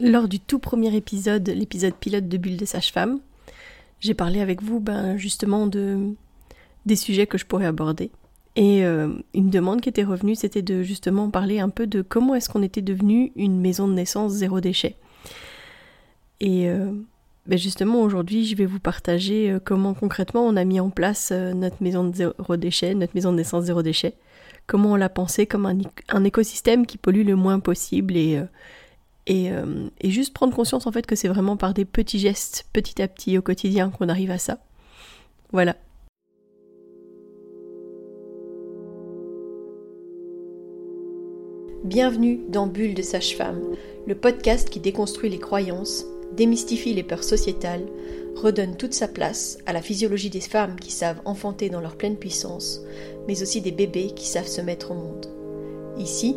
Lors du tout premier épisode, l'épisode pilote de Bulle des sages-femmes, j'ai parlé avec vous ben, justement de, des sujets que je pourrais aborder. Et euh, une demande qui était revenue, c'était de justement parler un peu de comment est-ce qu'on était devenu une maison de naissance zéro déchet. Et euh, ben justement aujourd'hui, je vais vous partager euh, comment concrètement on a mis en place notre maison de zéro déchet, notre maison de naissance zéro déchet. Comment on l'a pensé comme un, écosystème qui pollue le moins possible et et, juste prendre conscience en fait que c'est vraiment par des petits gestes, petit à petit au quotidien qu'on arrive à ça. Voilà. Bienvenue dans Bulle de Sage-Femme, le podcast qui déconstruit les croyances, démystifie les peurs sociétales, redonne toute sa place à la physiologie des femmes qui savent enfanter dans leur pleine puissance, mais aussi des bébés qui savent se mettre au monde. Ici,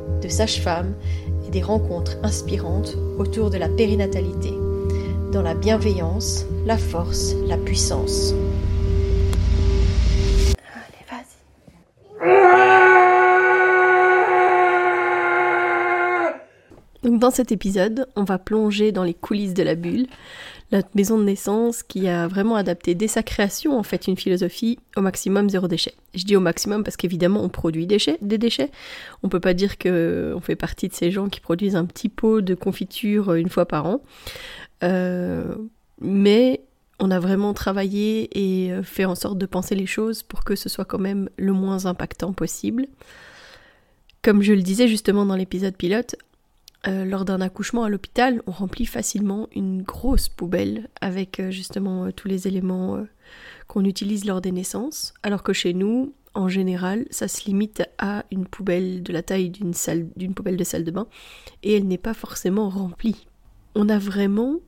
de sages-femmes et des rencontres inspirantes autour de la périnatalité, dans la bienveillance, la force, la puissance. Donc dans cet épisode, on va plonger dans les coulisses de la bulle, notre maison de naissance qui a vraiment adapté dès sa création en fait une philosophie au maximum zéro déchet. Je dis au maximum parce qu'évidemment on produit des déchets, des déchets. On peut pas dire que on fait partie de ces gens qui produisent un petit pot de confiture une fois par an. Euh, mais on a vraiment travaillé et fait en sorte de penser les choses pour que ce soit quand même le moins impactant possible. Comme je le disais justement dans l'épisode pilote, euh, lors d'un accouchement à l'hôpital, on remplit facilement une grosse poubelle avec euh, justement euh, tous les éléments qu'on utilise lors des naissances, alors que chez nous, en général, ça se limite à une poubelle de la taille d'une poubelle de salle de bain, et elle n'est pas forcément remplie. On a vraiment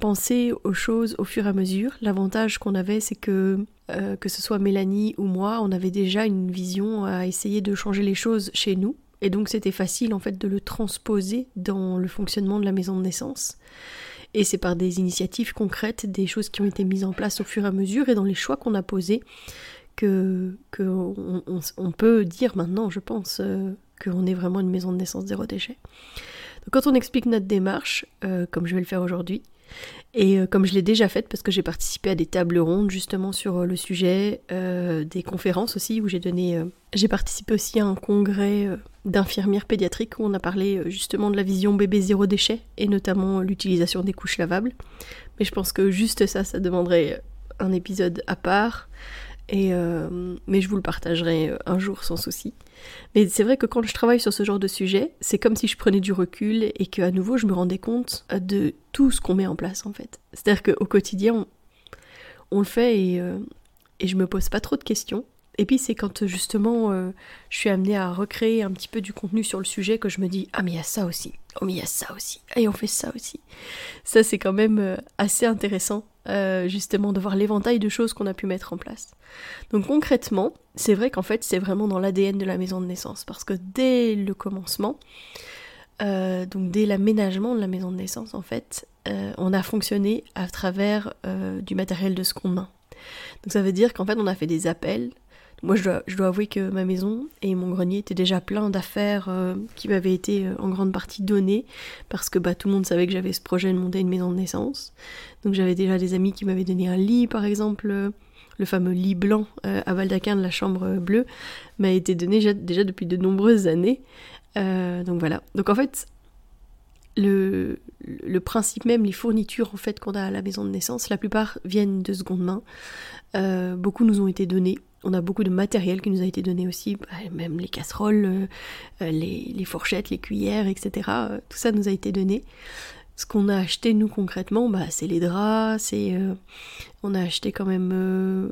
pensé aux choses au fur et à mesure. L'avantage qu'on avait, c'est que que ce soit Mélanie ou moi, on avait déjà une vision à essayer de changer les choses chez nous et donc c'était facile en fait de le transposer dans le fonctionnement de la maison de naissance. Et c'est par des initiatives concrètes, des choses qui ont été mises en place au fur et à mesure et dans les choix qu'on a posés que, on, peut dire maintenant, je pense, euh, qu'on est vraiment une maison de naissance zéro déchet. Donc quand on explique notre démarche, euh, comme je vais le faire aujourd'hui, et euh, comme je l'ai déjà faite, parce que j'ai participé à des tables rondes justement sur le sujet, des conférences aussi, où j'ai donné. j'ai participé aussi à un congrès d'infirmières pédiatriques où on a parlé justement de la vision bébé zéro déchet et notamment l'utilisation des couches lavables. Mais je pense que juste ça, ça demanderait un épisode à part. Et mais je vous le partagerai un jour sans souci. Mais c'est vrai que quand je travaille sur ce genre de sujet, c'est comme si je prenais du recul et qu'à nouveau je me rendais compte de tout ce qu'on met en place en fait. C'est-à-dire qu'au quotidien, on, le fait et, euh, et je me pose pas trop de questions. Et puis c'est quand justement euh, je suis amenée à recréer un petit peu du contenu sur le sujet que je me dis ah mais il y a ça aussi, oh mais il y a ça aussi, et on fait ça aussi. Ça c'est quand même euh, assez intéressant euh, justement de voir l'éventail de choses qu'on a pu mettre en place. Donc concrètement, c'est vrai qu'en fait c'est vraiment dans l'ADN de la maison de naissance parce que dès le commencement, donc dès l'aménagement de la maison de naissance en fait, on a fonctionné à travers du matériel de seconde main. Donc ça veut dire qu'en fait on a fait des appels moi, je dois, avouer que ma maison et mon grenier étaient déjà pleins d'affaires euh, qui m'avaient été euh, en grande partie données parce que bah, tout le monde savait que j'avais ce projet de monter une maison de naissance. Donc j'avais déjà des amis qui m'avaient donné un lit, par exemple. Euh, le fameux lit blanc à Valdaquin de la chambre bleue m'a été donné déjà, depuis de nombreuses années. donc voilà. Donc en fait, le, le, principe même, les fournitures en fait qu'on a à la maison de naissance, la plupart viennent de seconde main. beaucoup nous ont été donnés on a beaucoup de matériel qui nous a été donné aussi, bah, même les casseroles, euh, euh, les, fourchettes, les cuillères, etc. Euh, tout ça nous a été donné. Ce qu'on a acheté nous concrètement, bah, c'est les draps, c'est on a acheté quand même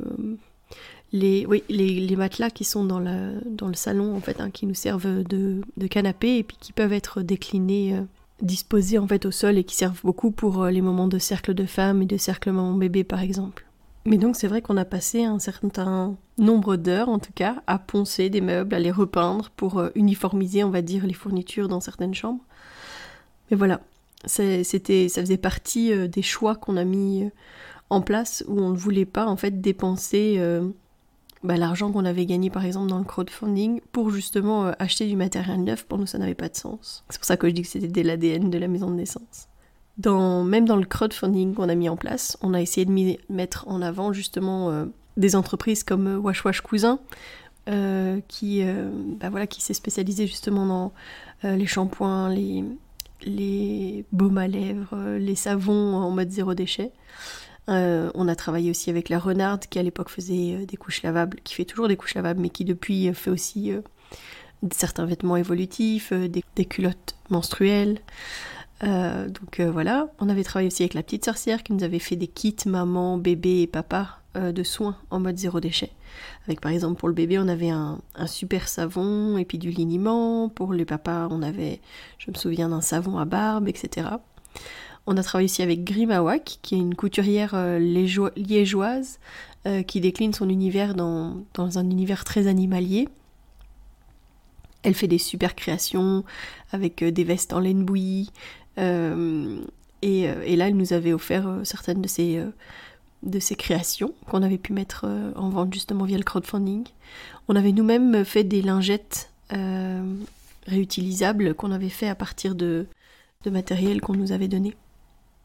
les, matelas qui sont dans, le salon en fait, hein, qui nous servent de, canapé et puis qui peuvent être déclinés disposés en fait au sol et qui servent beaucoup pour les moments de cercle de femmes et de cercle maman-bébé par exemple. Mais donc c'est vrai qu'on a passé un certain nombre d'heures en tout cas à poncer des meubles, à les repeindre pour uniformiser on va dire les fournitures dans certaines chambres. Mais voilà, c'était, ça faisait partie des choix qu'on a mis en place où on ne voulait pas en fait dépenser bah, l'argent qu'on avait gagné par exemple dans le crowdfunding pour justement euh, acheter du matériel neuf, pour nous ça n'avait pas de sens. C'est pour ça que je dis que c'était dès l'ADN de la maison de naissance. Même dans le crowdfunding qu'on a mis en place, on a essayé de mettre en avant justement euh, des entreprises comme euh, Wash Wash Cousin, qui, bah, voilà, qui s'est spécialisé justement dans les shampoings, les, baumes à lèvres, les savons en mode zéro déchet. Euh, on a travaillé aussi avec la Renarde qui à l'époque faisait euh, des couches lavables, qui fait toujours des couches lavables, mais qui depuis euh, fait aussi certains vêtements évolutifs, des, culottes menstruelles. Donc voilà, on avait travaillé aussi avec la petite sorcière qui nous avait fait des kits maman, bébé et papa de soins en mode zéro déchet. Avec par exemple pour le bébé on avait un, super savon et puis du liniment. Pour les papas on avait, je me souviens d'un savon à barbe, etc. On a travaillé aussi avec Grimawak, qui est une couturière euh, liégeoise euh, qui décline son univers dans, un univers très animalier. Elle fait des super créations avec euh, des vestes en laine bouillie. Et, là, elle nous avait offert certaines de ses, de ses créations qu'on avait pu mettre en vente justement via le crowdfunding. On avait nous-mêmes fait des lingettes réutilisables qu'on avait fait à partir de, de matériel qu'on nous avait donné.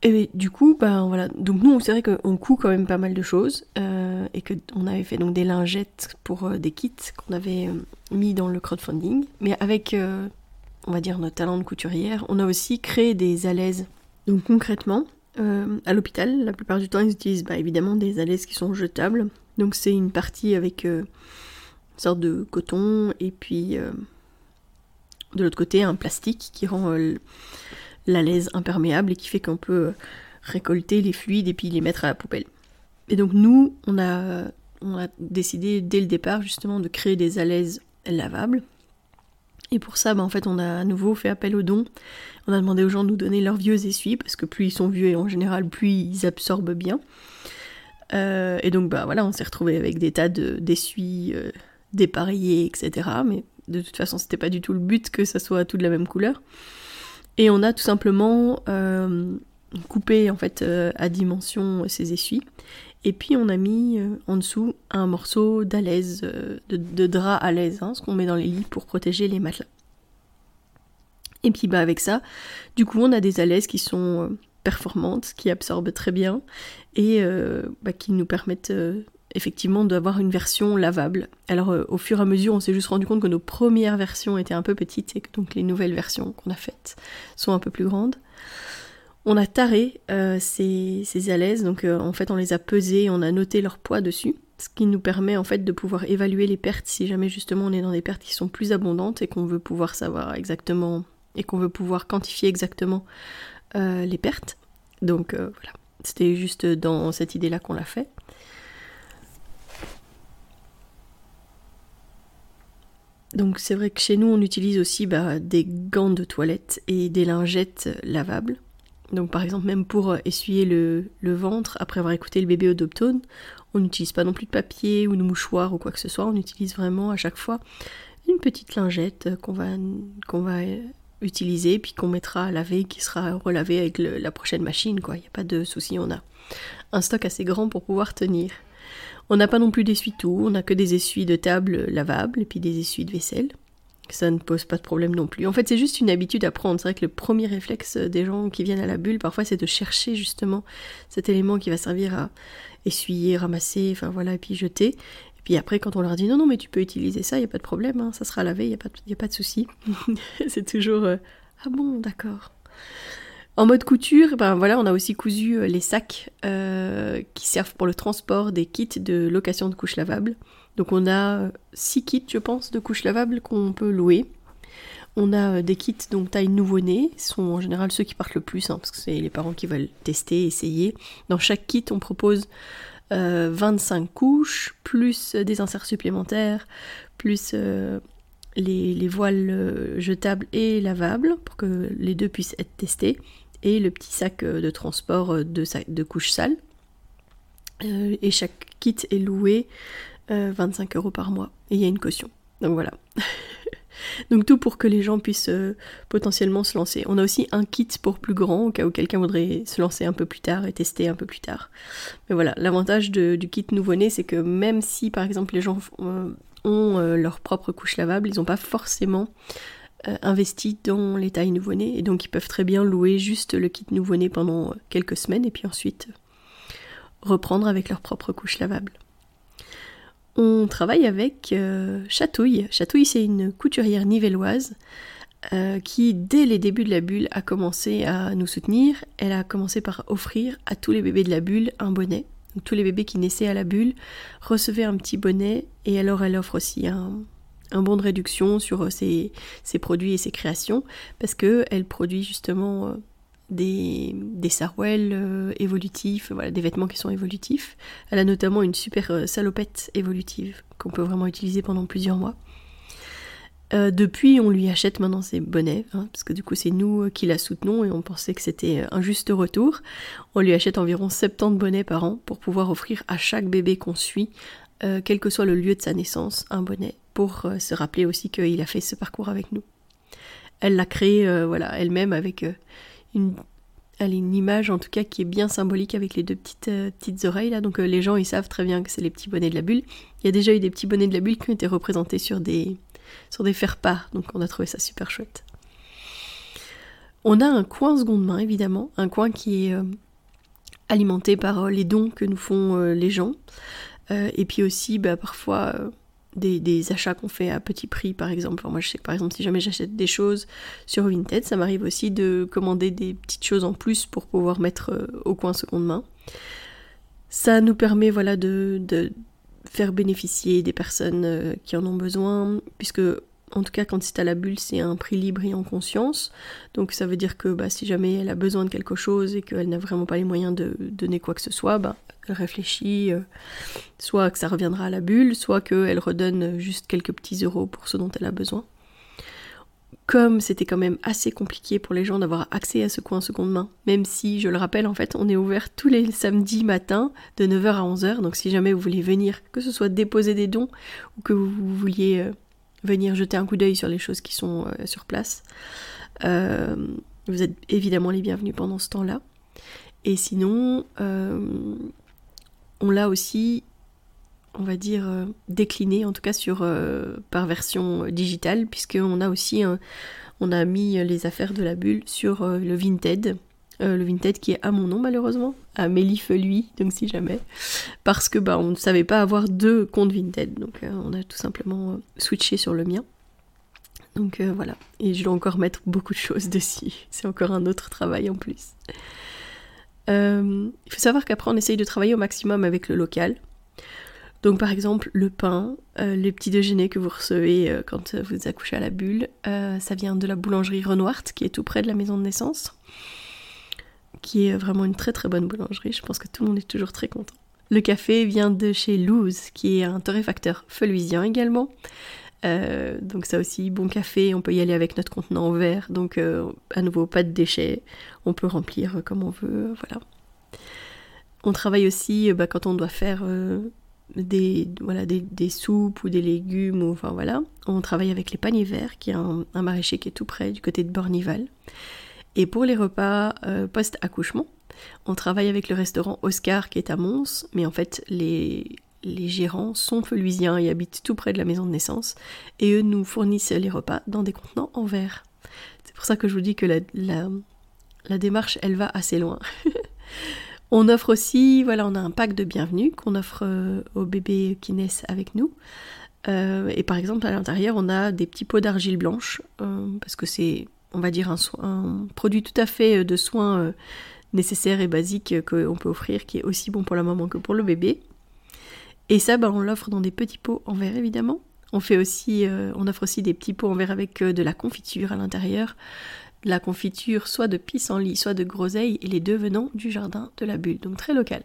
Et du coup, ben voilà, donc nous c'est vrai qu'on coud quand même pas mal de choses euh, et qu'on avait fait donc des lingettes pour euh, des kits qu'on avait euh, mis dans le crowdfunding, mais avec, on va dire, notre talent de couturière, on a aussi créé des alaises. Donc concrètement, à l'hôpital, la plupart du temps, ils utilisent bah, évidemment des alaises qui sont jetables. Donc c'est une partie avec une sorte de coton et puis de l'autre côté un plastique qui rend la laise imperméable et qui fait qu'on peut récolter les fluides et puis les mettre à la poubelle. Et donc nous, on a, on a décidé dès le départ justement de créer des alaises lavables. Et pour ça, bah, en fait, on a à nouveau fait appel aux dons. On a demandé aux gens de nous donner leurs vieux essuies, parce que plus ils sont vieux et en général, plus ils absorbent bien. Euh, et donc, bah voilà, on s'est retrouvé avec des tas d'essuies de, euh, dépareillés, etc. Mais de toute façon, c'était pas du tout le but que ça soit tout de la même couleur. Et on a tout simplement euh, coupé en fait à dimension ces essuies. Et puis on a mis euh, en dessous un morceau d'alaise, de, drap à l'aise, hein, ce qu'on met dans les lits pour protéger les matelas. Et puis bah avec ça, du coup on a des alaises qui sont performantes, qui absorbent très bien et bah, qui nous permettent effectivement d'avoir une version lavable. Alors euh, au fur et à mesure, on s'est juste rendu compte que nos premières versions étaient un peu petites et que donc les nouvelles versions qu'on a faites sont un peu plus grandes. On a taré euh, ces, ces alaises, donc euh, en fait on les a pesées, on a noté leur poids dessus, ce qui nous permet en fait de pouvoir évaluer les pertes si jamais justement on est dans des pertes qui sont plus abondantes et qu'on veut pouvoir savoir exactement et qu'on veut pouvoir quantifier exactement les pertes. Donc voilà, c'était juste dans cette idée-là qu'on l'a fait. Donc c'est vrai que chez nous on utilise aussi bah, des gants de toilette et des lingettes lavables. Donc par exemple même pour euh, essuyer le, ventre après avoir écouté le bébé au doptone, on n'utilise pas non plus de papier ou de mouchoir ou quoi que ce soit, on utilise vraiment à chaque fois une petite lingette qu'on va, qu'on va euh, utiliser puis qu'on mettra à laver qui sera relavée avec la prochaine machine quoi, il n'y a pas de souci, on a un stock assez grand pour pouvoir tenir. On n'a pas non plus d'essuie-tout, on n'a que des essuies de table lavables et puis des essuies de vaisselle. Ça ne pose pas de problème non plus. En fait, c'est juste une habitude à prendre. C'est vrai que le premier réflexe des gens qui viennent à la bulle, parfois, c'est de chercher justement cet élément qui va servir à essuyer, ramasser, enfin voilà, et puis jeter. Et puis après, quand on leur dit non, non, mais tu peux utiliser ça, il n'y a pas de problème, hein, ça sera lavé, il n'y a, pas de, a pas de souci. c'est toujours euh, ah bon, d'accord. En mode couture, ben voilà, on a aussi cousu euh, les sacs euh, qui servent pour le transport des kits de location de couches lavables. Donc on a 6 euh, kits, je pense, de couches lavables qu'on peut louer. On a des kits donc taille nouveau-né, sont en général ceux qui partent le plus, hein, parce que c'est les parents qui veulent tester, essayer. Dans chaque kit, on propose 25 couches, plus des inserts supplémentaires, plus les, voiles jetables et lavables pour que les deux puissent être testés, et le petit sac de transport de couches sales. et chaque kit est loué 25 euros par mois, et il y a une caution. Donc voilà. Donc tout pour que les gens puissent euh, potentiellement se lancer. On a aussi un kit pour plus grand, au cas où quelqu'un voudrait se lancer un peu plus tard et tester un peu plus tard. Mais voilà, l'avantage du kit nouveau-né, c'est que même si par exemple les gens euh, ont euh, leur propre couche lavable, ils n'ont pas forcément investi dans les tailles nouveau-né, et donc ils peuvent très bien louer juste le kit nouveau-né pendant quelques semaines, et puis ensuite reprendre avec leur propre couche lavable on travaille avec euh, Chatouille. Chatouille, c'est une couturière nivelloise euh, qui, dès les débuts de la bulle, a commencé à nous soutenir. Elle a commencé par offrir à tous les bébés de la bulle un bonnet. tous les bébés qui naissaient à la bulle recevaient un petit bonnet et alors elle offre aussi un, bon de réduction sur ses, ses, produits et ses créations parce qu'elle produit justement euh, des, des sarouels euh, évolutifs, voilà, des vêtements qui sont évolutifs. Elle a notamment une super euh, salopette évolutive qu'on peut vraiment utiliser pendant plusieurs mois. Euh, depuis, on lui achète maintenant ses bonnets, hein, parce que du coup, c'est nous qui la soutenons et on pensait que c'était un juste retour. On lui achète environ 70 bonnets par an pour pouvoir offrir à chaque bébé qu'on suit, quel que soit le lieu de sa naissance, un bonnet, pour se rappeler aussi qu'il a fait ce parcours avec nous. Elle l'a créé voilà, elle-même avec une, une image en tout cas qui est bien symbolique avec les deux petites, euh, oreilles là. Donc euh, les gens ils savent très bien que c'est les petits bonnets de la bulle. Il y a déjà eu des petits bonnets de la bulle qui ont été représentés sur des, sur des faire-part. Donc on a trouvé ça super chouette. On a un coin seconde main évidemment, un coin qui est euh, alimenté par les dons que nous font les gens. et puis aussi bah, parfois des, achats qu'on fait à petit prix, par exemple. moi, je sais que par exemple, si jamais j'achète des choses sur Vinted, ça m'arrive aussi de commander des petites choses en plus pour pouvoir mettre euh, au coin seconde main. Ça nous permet, voilà, de, faire bénéficier des personnes euh, qui en ont besoin, puisque en tout cas quand c'est à la bulle, c'est un prix libre et en conscience. Donc ça veut dire que bah, si jamais elle a besoin de quelque chose et qu'elle n'a vraiment pas les moyens de donner quoi que ce soit, bah, elle réfléchit, euh, soit que ça reviendra à la bulle, soit qu'elle redonne juste quelques petits euros pour ce dont elle a besoin. Comme c'était quand même assez compliqué pour les gens d'avoir accès à ce coin seconde main, même si, je le rappelle, en fait, on est ouvert tous les samedis matins de 9h à 11h, donc si jamais vous voulez venir, que ce soit déposer des dons ou que vous vouliez euh, venir jeter un coup d'œil sur les choses qui sont euh, sur place, vous êtes évidemment les bienvenus pendant ce temps-là. Et sinon, on l'a aussi, on va dire, euh, décliné, en tout cas sur, euh, par version digitale, puisqu'on a aussi, on a mis les affaires de la bulle sur euh, le Vinted. Le Vinted qui est à mon nom malheureusement, à Mélif lui, donc si jamais, parce que bah on ne savait pas avoir deux comptes Vinted, donc on a tout simplement switché sur le mien. Donc voilà, et je dois encore mettre beaucoup de choses dessus, c'est encore un autre travail en plus. Euh, il faut savoir qu'après on essaye de travailler au maximum avec le local. Donc par exemple le pain, euh, les petits déjeuners que vous recevez euh, quand vous accouchez à la bulle, ça vient de la boulangerie Renoir qui est tout près de la maison de naissance, qui est vraiment une très très bonne boulangerie. Je pense que tout le monde est toujours très content. Le café vient de chez Luz, qui est un torréfacteur feluisien également. Euh, donc ça aussi, bon café, on peut y aller avec notre contenant en verre, donc euh, à nouveau pas de déchets, on peut remplir comme on veut, voilà. On travaille aussi bah, quand on doit faire euh, des, voilà, des, soupes ou des légumes, ou, enfin voilà, on travaille avec les paniers verts, qui est un, un maraîcher qui est tout près du côté de Bornival. Et pour les repas post-accouchement, on travaille avec le restaurant Oscar qui est à Mons, mais en fait les, gérants sont feluisiens et habitent tout près de la maison de naissance, et eux nous fournissent les repas dans des contenants en verre. C'est pour ça que je vous dis que la, démarche, elle va assez loin. on offre aussi, voilà, on a un pack de bienvenue qu'on offre euh, aux bébés qui naissent avec nous. Euh, et par exemple, à l'intérieur, on a des petits pots d'argile blanche, euh, parce que c'est, on va dire, un, produit tout à fait de soins nécessaires et basiques qu'on peut offrir, qui est aussi bon pour la maman que pour le bébé. Et ça, bah, on l'offre dans des petits pots en verre évidemment. On fait aussi, euh, on offre aussi des petits pots en verre avec euh, de la confiture à l'intérieur. La confiture soit de pissenlit, soit de groseille, et les deux venant du jardin de la bulle, donc très local.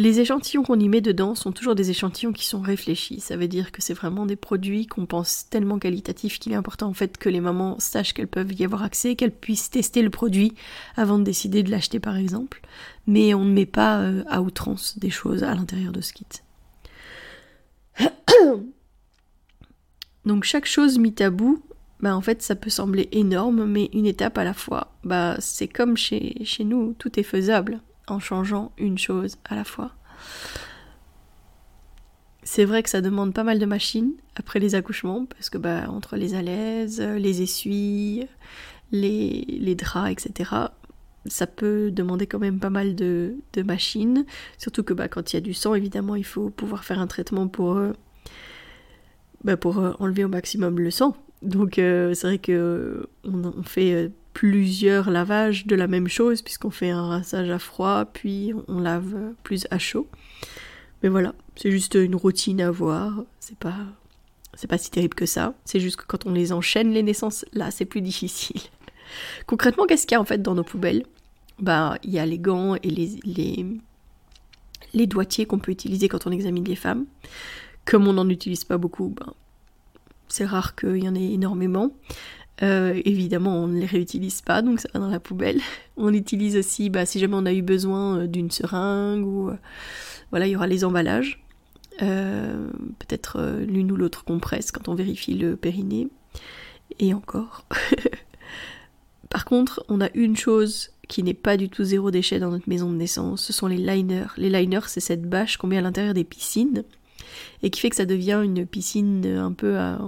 Les échantillons qu'on y met dedans sont toujours des échantillons qui sont réfléchis. Ça veut dire que c'est vraiment des produits qu'on pense tellement qualitatifs qu'il est important en fait que les mamans sachent qu'elles peuvent y avoir accès, qu'elles puissent tester le produit avant de décider de l'acheter par exemple. Mais on ne met pas euh, à outrance des choses à l'intérieur de ce kit. Donc chaque chose mise à bout, bah en fait ça peut sembler énorme, mais une étape à la fois. Bah c'est comme chez nous, tout est faisable en changeant une chose à la fois. C'est vrai que ça demande pas mal de machines après les accouchements, parce que bah, entre les alaises, les essuies, les, draps, etc., ça peut demander quand même pas mal de, de machines. Surtout que bah, quand il y a du sang, évidemment, il faut pouvoir faire un traitement pour, euh, bah, pour euh, enlever au maximum le sang. Donc euh, c'est vrai que on, fait plusieurs lavages de la même chose puisqu'on fait un rinçage à froid puis on lave plus à chaud. Mais voilà, c'est juste une routine à voir, c'est pas c'est pas si terrible que ça, c'est juste que quand on les enchaîne les naissances, là c'est plus difficile. Concrètement, qu'est-ce qu'il y a en fait dans nos poubelles? Bah, il y a les gants et les, les, les doigtiers qu'on peut utiliser quand on examine les femmes. Comme on n'en utilise pas beaucoup, ben, c'est rare qu'il y en ait énormément. Euh, évidemment, on ne les réutilise pas, donc ça va dans la poubelle. On utilise aussi, bah, si jamais on a eu besoin euh, d'une seringue, ou euh, voilà, il y aura les emballages. Peut-être l'une ou l'autre compresse quand on vérifie le périnée. Et encore. Par contre, on a une chose qui n'est pas du tout zéro déchet dans notre maison de naissance, ce sont les liners. Les liners, c'est cette bâche qu'on met à l'intérieur des piscines et qui fait que ça devient une piscine un peu à,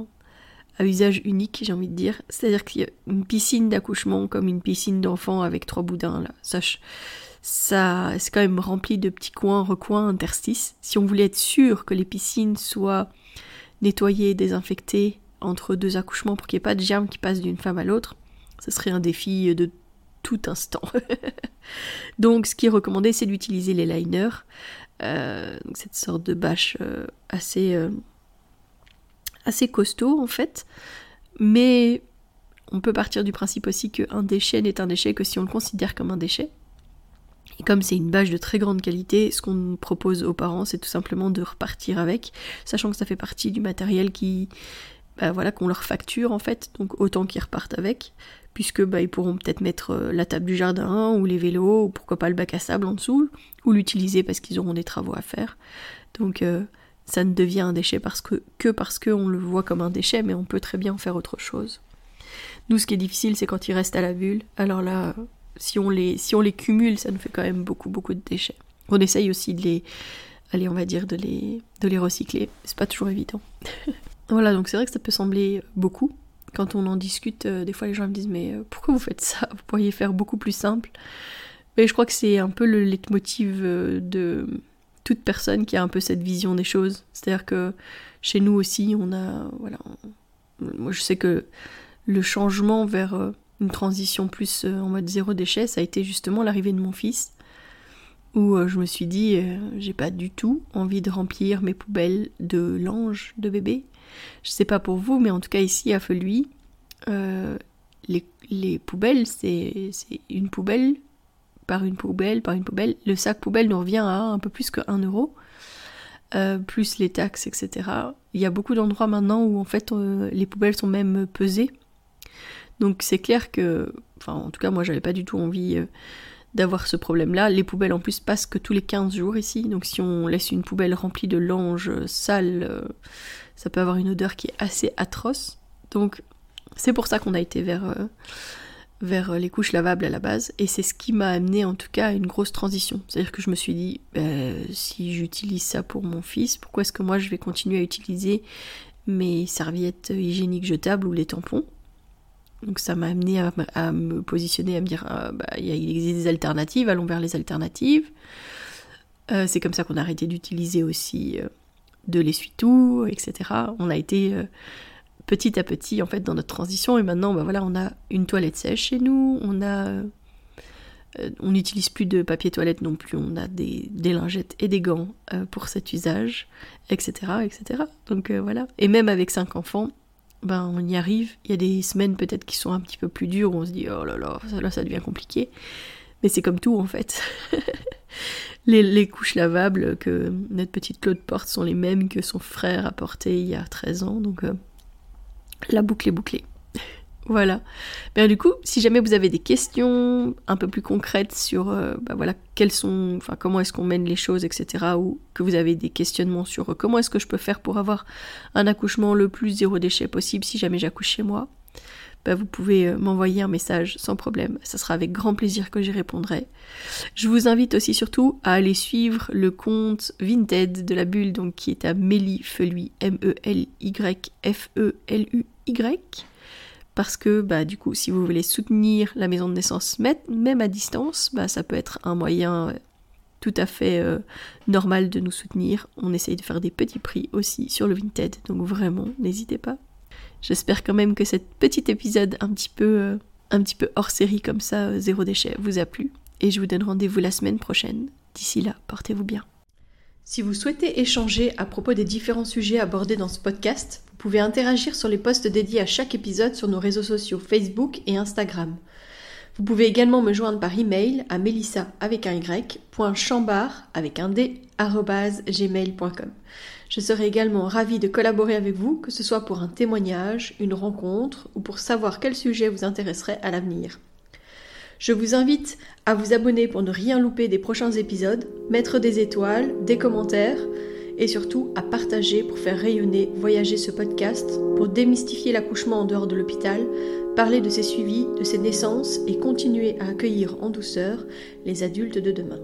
à usage unique, j'ai envie de dire. C'est-à-dire qu'il y a une piscine d'accouchement comme une piscine d'enfant avec trois boudins là. Ça, ça c'est quand même rempli de petits coins, recoins, interstices. Si on voulait être sûr que les piscines soient nettoyées, désinfectées entre deux accouchements pour qu'il n'y ait pas de germes qui passent d'une femme à l'autre, ce serait un défi de tout instant. donc ce qui est recommandé, c'est d'utiliser les liners, euh, cette sorte de bâche euh, assez... Euh, assez costaud en fait, mais on peut partir du principe aussi qu'un déchet n'est un déchet que si on le considère comme un déchet. Et comme c'est une bâche de très grande qualité, ce qu'on propose aux parents, c'est tout simplement de repartir avec, sachant que ça fait partie du matériel qui, bah voilà, qu'on leur facture en fait, donc autant qu'ils repartent avec, puisque bah, ils pourront peut-être mettre euh, la table du jardin ou les vélos, ou pourquoi pas le bac à sable en dessous, ou l'utiliser parce qu'ils auront des travaux à faire. Donc euh, ça ne devient un déchet parce que, que parce qu'on le voit comme un déchet, mais on peut très bien en faire autre chose. Nous, ce qui est difficile, c'est quand il reste à la bulle. Alors là, si on les, si on les cumule, ça nous fait quand même beaucoup, beaucoup de déchets. On essaye aussi de les, allez, on va dire, de les, de les recycler. C'est pas toujours évident. voilà, donc c'est vrai que ça peut sembler beaucoup. Quand on en discute, euh, des fois les gens me disent mais euh, pourquoi vous faites ça? Vous pourriez faire beaucoup plus simple. Mais je crois que c'est un peu le leitmotiv euh, de toute personne qui a un peu cette vision des choses. C'est-à-dire que chez nous aussi, on a. Voilà. moi, je sais que le changement vers euh, une transition plus euh, en mode zéro déchet, ça a été justement l'arrivée de mon fils. Où euh, je me suis dit, j'ai pas du tout envie de remplir mes poubelles de linge de bébé. Je sais pas pour vous, mais en tout cas ici à Feluy, les, les poubelles, c'est une poubelle par une poubelle, par une poubelle. Le sac poubelle nous revient à un peu plus que 1 euro, euh, plus les taxes, etc. Il y a beaucoup d'endroits maintenant où en fait euh, les poubelles sont même pesées. Donc c'est clair que, enfin en tout cas moi j'avais pas du tout envie euh, d'avoir ce problème-là. Les poubelles en plus passent que tous les 15 jours ici, donc si on laisse une poubelle remplie de langes sales, ça peut avoir une odeur qui est assez atroce. Donc c'est pour ça qu'on a été vers vers les couches lavables à la base, et c'est ce qui m'a amené en tout cas à une grosse transition. C'est-à-dire que je me suis dit, bah, si j'utilise ça pour mon fils, pourquoi est-ce que moi je vais continuer à utiliser mes serviettes hygiéniques jetables ou les tampons? Donc ça m'a amené à, me positionner, à me dire, ah, bah, il existe des alternatives, allons vers les alternatives. Euh, c'est comme ça qu'on a arrêté d'utiliser aussi euh, de l'essuie-tout, etc. On a été euh, petit à petit en fait dans notre transition. Et maintenant bah voilà on a une toilette sèche chez nous. On a euh, on n'utilise plus de papier toilette non plus. On a des, lingettes et des gants euh, pour cet usage etc etc donc euh, voilà. Et même avec cinq enfants ben on y arrive. Il y a des semaines peut-être qui sont un petit peu plus dures où on se dit oh là là ça, devient compliqué. Mais c'est comme tout en fait. Les, couches lavables que notre petite Claude porte sont les mêmes que son frère a porté il y a 13 ans, donc la boucle est bouclée. voilà. Bien du coup, si jamais vous avez des questions un peu plus concrètes sur, euh, bah voilà, sont, comment est-ce qu'on mène les choses, etc., ou que vous avez des questionnements sur euh, comment est-ce que je peux faire pour avoir un accouchement le plus zéro déchet possible si jamais j'accouche chez moi, bah, vous pouvez euh, m'envoyer un message sans problème. Ça sera avec grand plaisir que j'y répondrai. Je vous invite aussi surtout à aller suivre le compte Vinted de la bulle, donc qui est à Mélie M-E-L-Y-F-E-L-U-Y. Parce que bah, du coup, si vous voulez soutenir la maison de naissance, même à distance, bah, ça peut être un moyen euh, tout à fait euh, normal de nous soutenir. On essaye de faire des petits prix aussi sur le Vinted, donc vraiment, n'hésitez pas. J'espère quand même que cet petit épisode un petit peu, euh, un petit peu hors série comme ça, euh, zéro déchet, vous a plu. Et je vous donne rendez-vous la semaine prochaine. D'ici là, portez-vous bien. Si vous souhaitez échanger à propos des différents sujets abordés dans ce podcast, vous pouvez interagir sur les posts dédiés à chaque épisode sur nos réseaux sociaux Facebook et Instagram. Vous pouvez également me joindre par email à melissa avec un y, avec un d, gmail.com. Je serai également ravie de collaborer avec vous, que ce soit pour un témoignage, une rencontre ou pour savoir quel sujet vous intéresserait à l'avenir. Je vous invite à vous abonner pour ne rien louper des prochains épisodes, mettre des étoiles, des commentaires et surtout à partager pour faire rayonner, voyager ce podcast, pour démystifier l'accouchement en dehors de l'hôpital, parler de ses suivis, de ses naissances et continuer à accueillir en douceur les adultes de demain.